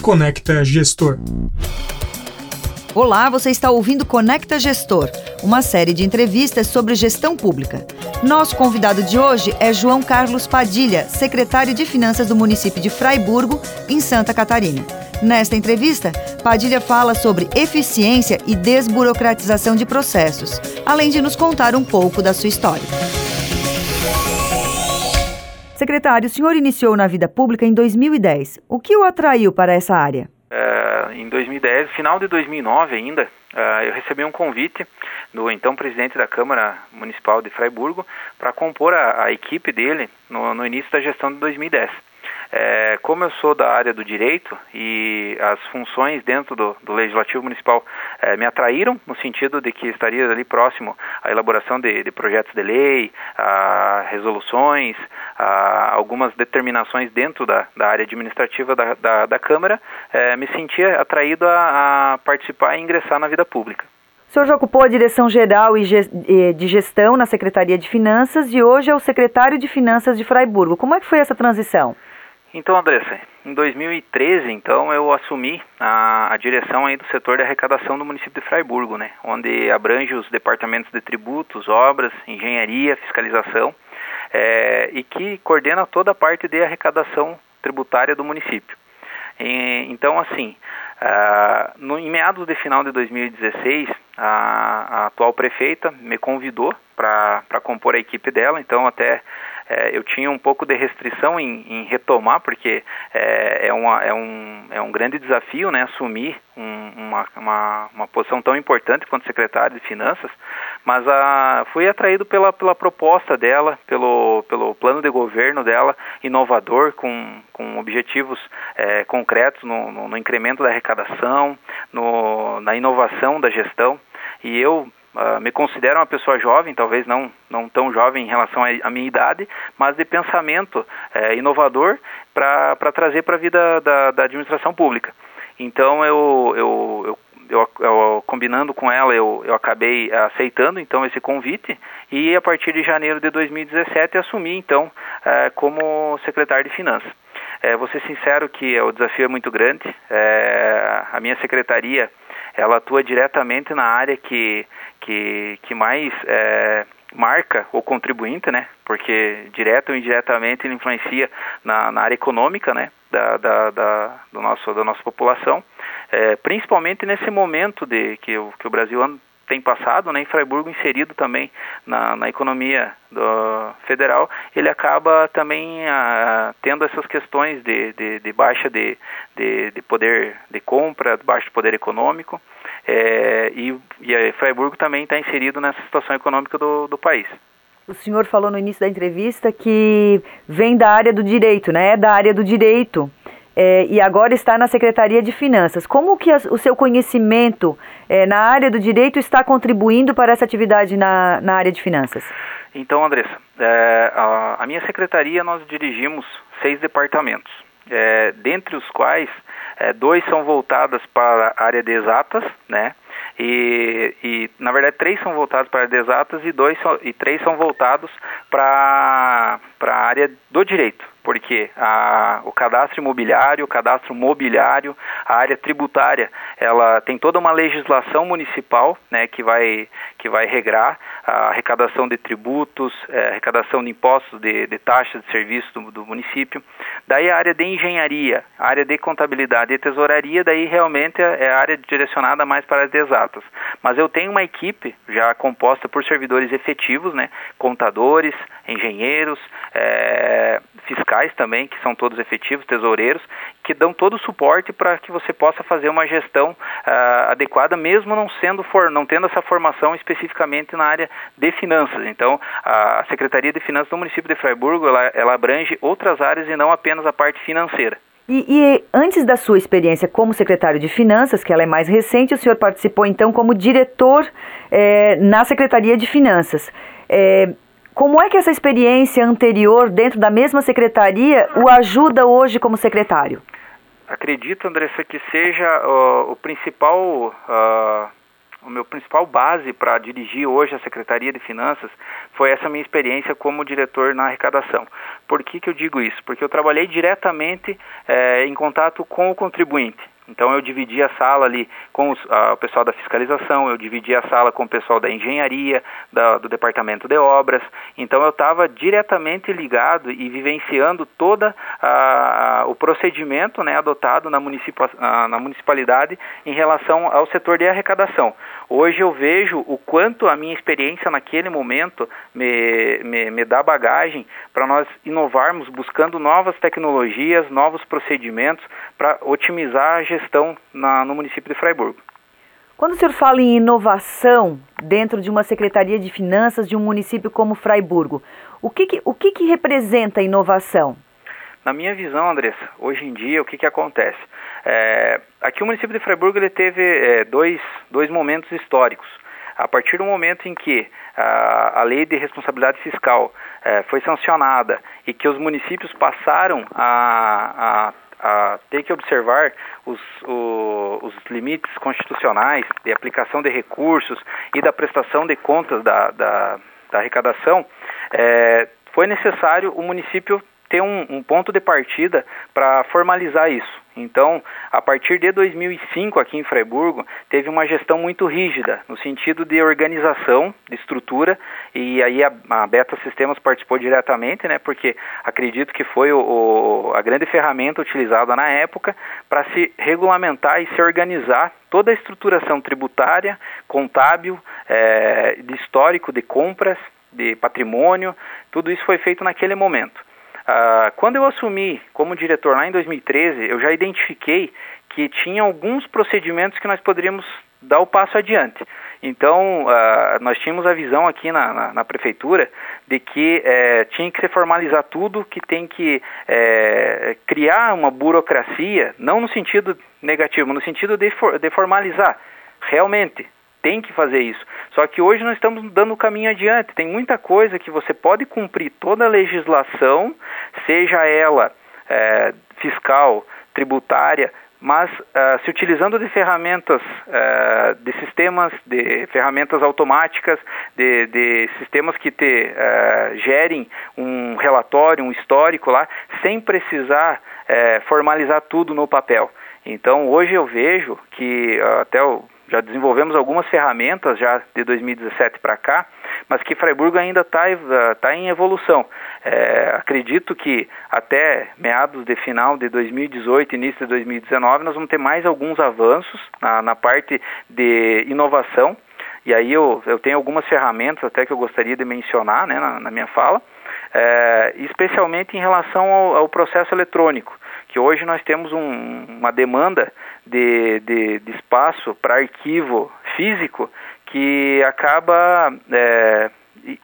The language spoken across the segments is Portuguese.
Conecta Gestor. Olá, você está ouvindo Conecta Gestor, uma série de entrevistas sobre gestão pública. Nosso convidado de hoje é João Carlos Padilha, secretário de Finanças do município de Fraiburgo, em Santa Catarina. Nesta entrevista, Padilha fala sobre eficiência e desburocratização de processos, além de nos contar um pouco da sua história. Secretário, o senhor iniciou na vida pública em 2010. O que o atraiu para essa área? Uh, em 2010, final de 2009 ainda, uh, eu recebi um convite do então presidente da Câmara Municipal de Freiburgo para compor a, a, equipe dele no, no início da gestão de 2010. É, como eu sou da área do direito e as funções dentro do, do Legislativo Municipal é, me atraíram no sentido de que estaria ali próximo à elaboração de, de projetos de lei, a resoluções, a algumas determinações dentro da, da área administrativa da, da, da Câmara, é, me sentia atraído a, a participar e ingressar na vida pública. O senhor já ocupou a direção geral de gestão na Secretaria de Finanças e hoje é o secretário de Finanças de Fraiburgo. Como é que foi essa transição? Então, Andressa, em 2013, então, eu assumi a, a, direção aí do setor de arrecadação do município de Fraiburgo, né, onde abrange os departamentos de tributos, obras, engenharia, fiscalização, é, e que coordena toda a parte de arrecadação tributária do município. E, então, assim, uh, no, em meados de final de 2016, a, a atual prefeita me convidou para compor a equipe dela, então até é, eu tinha um pouco de restrição em, em retomar, porque é, é, uma, é, um, é um grande desafio né, assumir um, uma, uma, uma posição tão importante quanto secretário de Finanças, mas a, fui atraído pela, pela proposta dela, pelo, pelo plano de governo dela, inovador, com, com objetivos é, concretos no, no, no, incremento da arrecadação, no, na inovação da gestão. E eu Uh, me considero uma pessoa jovem, talvez não, não tão jovem em relação à minha idade, mas de pensamento é, inovador para trazer para a vida da, da, administração pública. Então, eu, eu, eu, eu, combinando com ela, eu, eu acabei aceitando então esse convite e a partir de janeiro de 2017 assumi então é, como secretário de Finanças. É, vou ser sincero que o desafio é muito grande. É, a minha secretaria ela atua diretamente na área que, que, que mais é, marca o contribuinte, né? Porque direto ou indiretamente ele influencia na, na área econômica, né? Da, da, da, do nosso, da nossa população, é, principalmente nesse momento de que o, que o Brasil tem passado, né, em Freiburgo inserido também na, na economia do, federal, ele acaba também ah, tendo essas questões de, de, de baixa de, de, de, poder de compra, baixo poder econômico, é, e, e Freiburgo também está inserido nessa situação econômica do, do país. O senhor falou no início da entrevista que vem da área do direito, né? É da área do direito é, e agora está na Secretaria de Finanças. Como que o seu conhecimento é, na área do direito está contribuindo para essa atividade na, na área de finanças? Então, Andressa, é, a, a, minha secretaria nós dirigimos seis departamentos, é, dentre os quais é, dois são voltados para a área de exatas, né? E, e, na verdade três são voltados para exatas e dois são, e três são voltados para para a área do direito porque a, o cadastro imobiliário, o cadastro mobiliário, a área tributária, ela tem toda uma legislação municipal, né, que vai que vai regrar a arrecadação de tributos, é, arrecadação de impostos, de, de taxas de serviço do, do, município. Daí a área de engenharia, a área de contabilidade e tesouraria, daí realmente é, a área direcionada mais para as exatas. Mas eu tenho uma equipe já composta por servidores efetivos, né, contadores, engenheiros, é, fiscais também, que são todos efetivos, tesoureiros, que dão todo o suporte para que você possa fazer uma gestão uh, adequada, mesmo não sendo for, não tendo essa formação especificamente na área de finanças. Então, a Secretaria de Finanças do município de Freiburgo, ela, ela abrange outras áreas e não apenas a parte financeira. E, e, antes da sua experiência como secretário de Finanças, que ela é mais recente, o senhor participou então como diretor é, na Secretaria de Finanças. É, como é que essa experiência anterior dentro da mesma secretaria o ajuda hoje como secretário? Acredito, Andressa, que seja uh, o principal uh, o meu principal base para dirigir hoje a Secretaria de Finanças foi essa minha experiência como diretor na arrecadação. Por que, que eu digo isso? Porque eu trabalhei diretamente é, em contato com o contribuinte. Então eu dividi a sala ali com os, a, o pessoal da fiscalização, eu dividi a sala com o pessoal da engenharia, da, do departamento de obras. Então eu estava diretamente ligado e vivenciando todo o procedimento né, adotado na, na municipalidade em relação ao setor de arrecadação. Hoje eu vejo o quanto a minha experiência naquele momento me, me, me dá bagagem para nós inovarmos buscando novas tecnologias, novos procedimentos para otimizar a gestão na, no município de Freiburgo. Quando o senhor fala em inovação dentro de uma Secretaria de Finanças de um município como Freiburgo, o que, que o que, que representa inovação? Na minha visão, Andressa, hoje em dia, o que, que acontece? É, aqui o município de Freiburgo ele teve é, dois, dois momentos históricos. A partir do momento em que a, a lei de responsabilidade fiscal é, foi sancionada e que os municípios passaram a, a, a ter que observar os, o, os, limites constitucionais de aplicação de recursos e da prestação de contas da, da, da arrecadação, é, foi necessário o município ter um, um ponto de partida para formalizar isso. Então, a partir de 2005 aqui em Freiburgo, teve uma gestão muito rígida, no sentido de organização, de estrutura, e aí a, a Beta Sistemas participou diretamente, né, porque acredito que foi o, o, a grande ferramenta utilizada na época para se regulamentar e se organizar toda a estruturação tributária, contábil, é, de histórico de compras, de patrimônio, tudo isso foi feito naquele momento. Uh, quando eu assumi como diretor lá em 2013, eu já identifiquei que tinha alguns procedimentos que nós poderíamos dar o passo adiante. Então, uh, nós tínhamos a visão aqui na, na, na prefeitura de que eh, tinha que se formalizar tudo, que tem que eh, criar uma burocracia, não no sentido negativo, no sentido de, for, de formalizar. Realmente, tem que fazer isso. Só que hoje nós estamos dando o caminho adiante. Tem muita coisa que você pode cumprir toda a legislação, seja ela é, fiscal, tributária, mas uh, se utilizando de ferramentas, uh, de sistemas, de ferramentas automáticas, de, de sistemas que te uh, gerem um relatório, um histórico lá, sem precisar formalizar tudo no papel. Então hoje eu vejo que até o já desenvolvemos algumas ferramentas já de 2017 para cá, mas que Freiburg ainda está tá em evolução. É, acredito que até meados de final de 2018, início de 2019, nós vamos ter mais alguns avanços na, na parte de inovação. E aí eu, eu tenho algumas ferramentas até que eu gostaria de mencionar né, na, na minha fala, é, especialmente em relação ao, ao processo eletrônico que hoje nós temos um, uma demanda de, de, de espaço para arquivo físico que acaba é,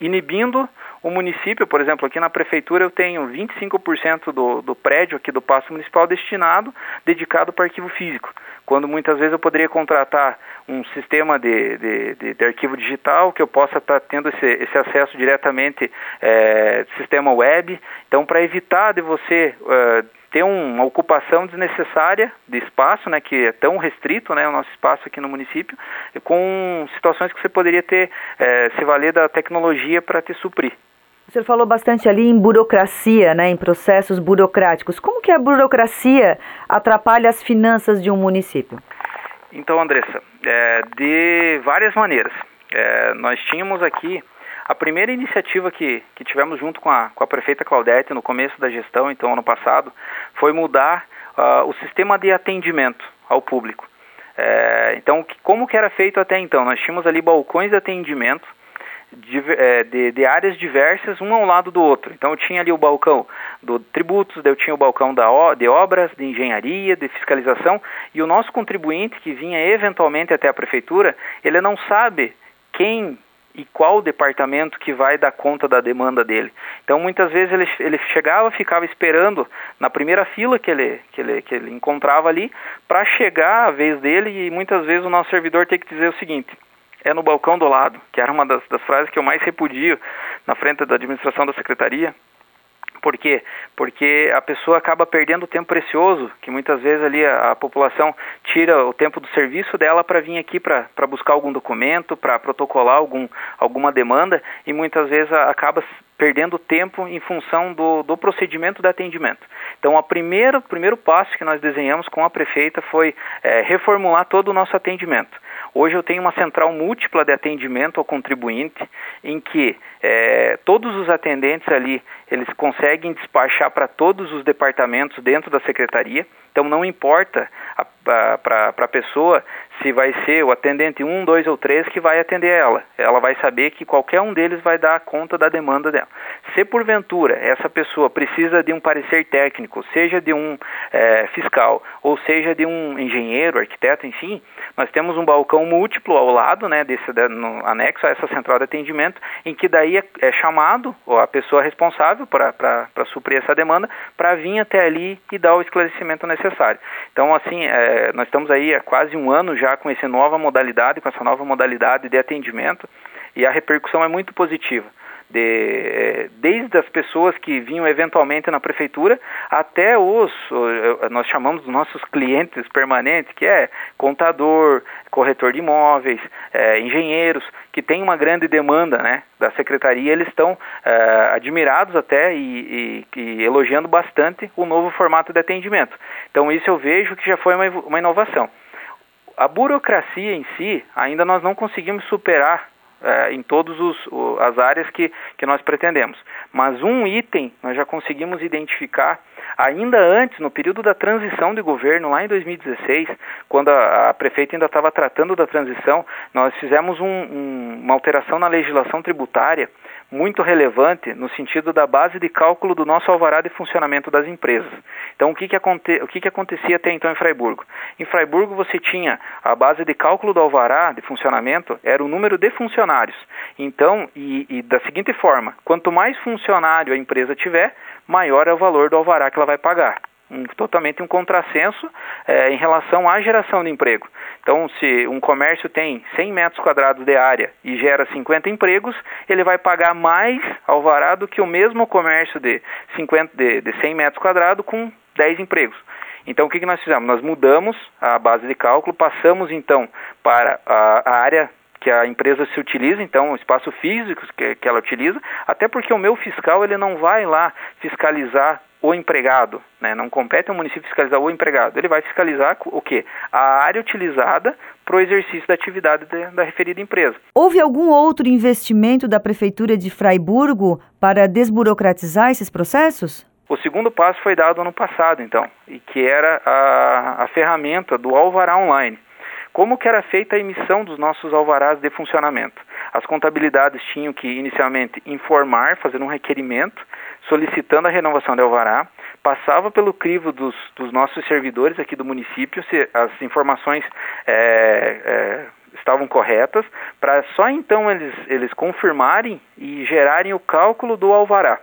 inibindo o município, por exemplo, aqui na prefeitura eu tenho 25% do, do prédio aqui do Paço Municipal destinado, dedicado para arquivo físico, quando muitas vezes eu poderia contratar um sistema de, de, de, de arquivo digital que eu possa estar tá tendo esse, esse acesso diretamente é, sistema web, então para evitar de você é, ter uma ocupação desnecessária de espaço, né, que é tão restrito, né, o nosso espaço aqui no município, com situações que você poderia ter, é, se valer da tecnologia para te suprir. O senhor falou bastante ali em burocracia, né, em processos burocráticos. Como que a burocracia atrapalha as finanças de um município? Então, Andressa, é, de várias maneiras. É, nós tínhamos aqui a primeira iniciativa que, que tivemos junto com a, com a prefeita Claudete no começo da gestão, então ano passado, foi mudar uh, o sistema de atendimento ao público. É, então, como que era feito até então? Nós tínhamos ali balcões de atendimento de, é, de, de, áreas diversas, um ao lado do outro. Então eu tinha ali o balcão do tributos, eu tinha o balcão da, de obras, de engenharia, de fiscalização, e o nosso contribuinte que vinha eventualmente até a prefeitura, ele não sabe quem e qual departamento que vai dar conta da demanda dele. Então muitas vezes ele, ele chegava, ficava esperando na primeira fila que ele, que ele, que ele encontrava ali para chegar a vez dele e muitas vezes o nosso servidor tem que dizer o seguinte, é no balcão do lado, que era uma das, das frases que eu mais repudio na frente da administração da secretaria, Por quê? Porque a pessoa acaba perdendo tempo precioso, que muitas vezes ali a, a população tira o tempo do serviço dela para vir aqui para buscar algum documento, para protocolar algum, alguma demanda e muitas vezes a, acaba perdendo tempo em função do, do procedimento de atendimento. Então, o primeiro passo que nós desenhamos com a prefeita foi é, reformular todo o nosso atendimento. Hoje eu tenho uma central múltipla de atendimento ao contribuinte, em que é, todos os atendentes ali eles conseguem despachar para todos os departamentos dentro da secretaria. Então não importa para a pessoa se vai ser o atendente 1, 2 ou 3 que vai atender ela. Ela vai saber que qualquer um deles vai dar conta da demanda dela. Se porventura essa pessoa precisa de um parecer técnico, seja de um é, fiscal ou seja de um engenheiro, arquiteto, enfim, nós temos um balcão múltiplo ao lado, né, desse, no anexo a essa central de atendimento, em que daí é, é chamado a pessoa responsável para suprir essa demanda para vir até ali e dar o esclarecimento necessário. Então, assim, é, nós estamos aí há quase um ano já com essa nova modalidade, com essa nova modalidade de atendimento, e a repercussão é muito positiva de, eh, desde as pessoas que vinham eventualmente na prefeitura até os, nós chamamos nossos clientes permanentes, que é contador, corretor de imóveis, é, engenheiros, que tem uma grande demanda né, da secretaria, eles estão é, admirados até e, e, e, elogiando bastante o novo formato de atendimento. Então isso eu vejo que já foi uma, uma inovação. A burocracia em si, ainda nós não conseguimos superar é, em todas as áreas que, que nós pretendemos. Mas um item nós já conseguimos identificar ainda antes, no período da transição de governo, lá em 2016, quando a, a prefeita ainda estava tratando da transição, nós fizemos um, um, uma alteração na legislação tributária muito relevante no sentido da base de cálculo do nosso alvará de funcionamento das empresas. Então, o que, que, aconte, o que, que acontecia até então em Freiburgo? Em Freiburgo, você tinha a base de cálculo do alvará de funcionamento, era o número de funcionários. Então, e, e da seguinte forma, quanto mais funcionário a empresa tiver, maior é o valor do alvará que ela vai pagar um, totalmente um contrassenso é, em relação à geração de emprego. Então, se um comércio tem 100 metros quadrados de área e gera 50 empregos, ele vai pagar mais alvará do que o mesmo comércio de, 50, de, de 100 metros quadrados com 10 empregos. Então, o que, que nós fizemos? Nós mudamos a base de cálculo, passamos então para a, a área que a empresa se utiliza, então o espaço físico que, que ela utiliza, até porque o meu fiscal ele não vai lá fiscalizar o empregado, né? não compete ao município fiscalizar o empregado, ele vai fiscalizar o quê? A área utilizada para o exercício da atividade de, da referida empresa. Houve algum outro investimento da Prefeitura de Fraiburgo para desburocratizar esses processos? O segundo passo foi dado ano passado, então, e que era a, a ferramenta do Alvará Online. Como que era feita a emissão dos nossos alvarás de funcionamento? As contabilidades tinham que inicialmente informar, fazer um requerimento, solicitando a renovação de alvará, passava pelo crivo dos, dos nossos servidores aqui do município se as informações é, é, estavam corretas, para só então eles, eles confirmarem e gerarem o cálculo do alvará.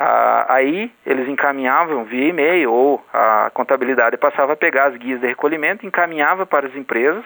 Ah, aí eles encaminhavam via e-mail ou a contabilidade passava a pegar as guias de recolhimento, encaminhava para as empresas.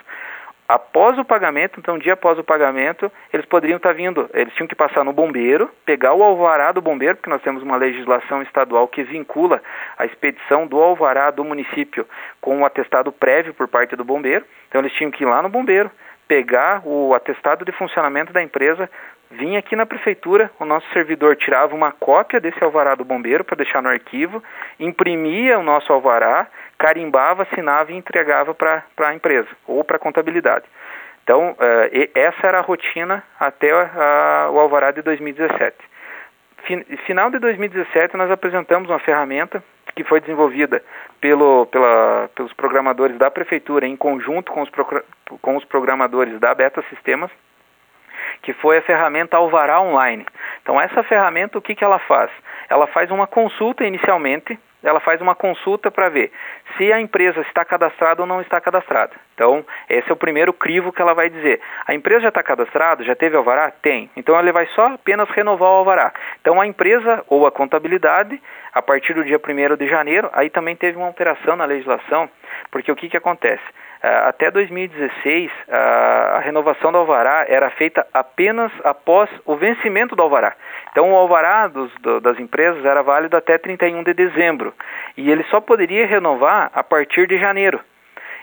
Após o pagamento, então dia após o pagamento, eles poderiam estar vindo, eles tinham que passar no bombeiro, pegar o alvará do bombeiro, porque nós temos uma legislação estadual que vincula a expedição do alvará do município com o atestado prévio por parte do bombeiro. Então eles tinham que ir lá no bombeiro, pegar o atestado de funcionamento da empresa, vinha aqui na prefeitura, o nosso servidor tirava uma cópia desse alvará do bombeiro para deixar no arquivo, imprimia o nosso alvará, carimbava, assinava e entregava para a empresa ou para a contabilidade. Então, uh, essa era a rotina até o alvará de 2017. Fin final de 2017, nós apresentamos uma ferramenta que foi desenvolvida pelo, pela, pelos programadores da prefeitura em conjunto com os, com os programadores da Beta Sistemas, que foi a ferramenta Alvará Online. Então, essa ferramenta, o que, que ela faz? Ela faz uma consulta inicialmente, ela faz uma consulta para ver se a empresa está cadastrada ou não está cadastrada. Então, esse é o primeiro crivo que ela vai dizer. A empresa já está cadastrada? Já teve alvará? Tem. Então, ele vai só apenas renovar o alvará. Então, a empresa ou a contabilidade, a partir do dia 1 de janeiro, aí também teve uma alteração na legislação, porque o que, que acontece? Ah, até 2016, a renovação do alvará era feita apenas após o vencimento do alvará. Então o alvará dos, do, das empresas era válido até 31 de dezembro e ele só poderia renovar a partir de janeiro.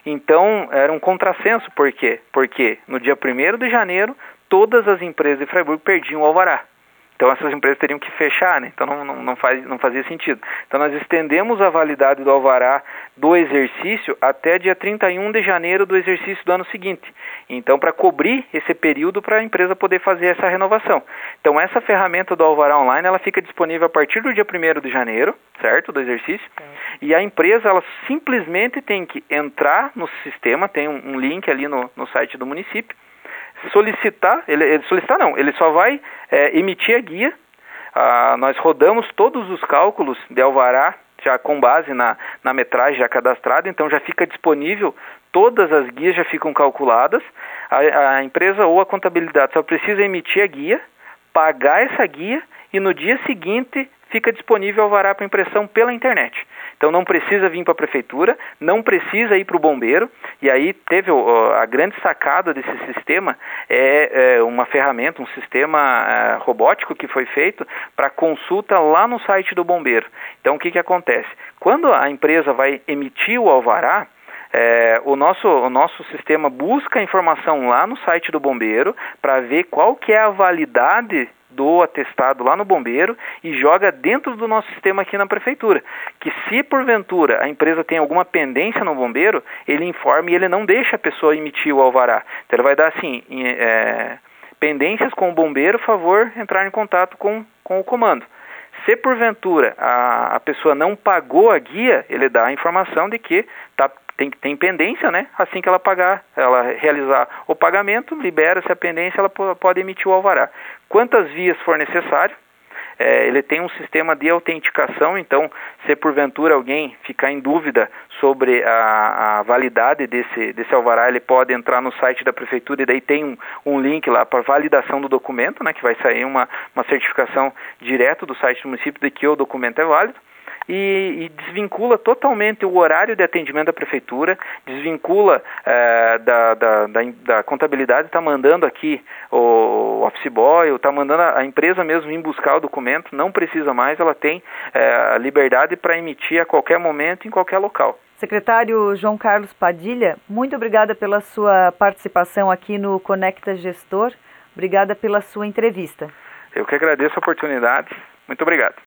Então era um contrassenso, por quê? Porque no dia 1 de janeiro todas as empresas de Freiburg perdiam o alvará. Então essas empresas teriam que fechar, né? Então não, não, não, faz, não fazia sentido. Então nós estendemos a validade do alvará do exercício até dia 31 de janeiro do exercício do ano seguinte. Então para cobrir esse período para a empresa poder fazer essa renovação. Então essa ferramenta do alvará online ela fica disponível a partir do dia 1 de janeiro, certo? Do exercício. E a empresa ela simplesmente tem que entrar no sistema, tem um, um link ali no, no site do município solicitar, ele, ele solicitar não, ele só vai é, emitir a guia. Ah, nós rodamos todos os cálculos de alvará já com base na, na metragem já cadastrada, então já fica disponível, todas as guias já ficam calculadas. A, a empresa ou a contabilidade só precisa emitir a guia, pagar essa guia e no dia seguinte fica disponível o alvará para impressão pela internet. Então não precisa vir para a prefeitura, não precisa ir para o bombeiro. E aí teve a grande sacada desse sistema é, é uma ferramenta, um sistema é, robótico que foi feito para consulta lá no site do bombeiro. Então o que, que acontece? Quando a empresa vai emitir o alvará, é, o, nosso, o nosso sistema busca a informação lá no site do bombeiro para ver qual que é a validade do atestado lá no bombeiro e joga dentro do nosso sistema aqui na prefeitura. Que se porventura a empresa tem alguma pendência no bombeiro, ele informa e ele não deixa a pessoa emitir o alvará. Então ele vai dar assim, é, pendências com o bombeiro, favor entrar em contato com, com o comando. Se porventura a, a pessoa não pagou a guia, ele dá a informação de que está tem, tem pendência, né? Assim que ela pagar, ela realizar o pagamento, libera-se a pendência, ela pode emitir o alvará. Quantas vias for necessário, é, ele tem um sistema de autenticação, então, se porventura alguém ficar em dúvida sobre a, a, validade desse, desse alvará, ele pode entrar no site da prefeitura e daí tem um, um link lá para validação do documento, né, que vai sair uma, uma certificação direto do site do município de que o documento é válido e, e desvincula totalmente o horário de atendimento da prefeitura, desvincula é, da, da, da, da, contabilidade, está mandando aqui o office boy, está mandando a, a, empresa mesmo ir buscar o documento, não precisa mais, ela tem é, a liberdade para emitir a qualquer momento, em qualquer local. Secretário João Carlos Padilha, muito obrigada pela sua participação aqui no Conecta Gestor. Obrigada pela sua entrevista. Eu que agradeço a oportunidade. Muito obrigado.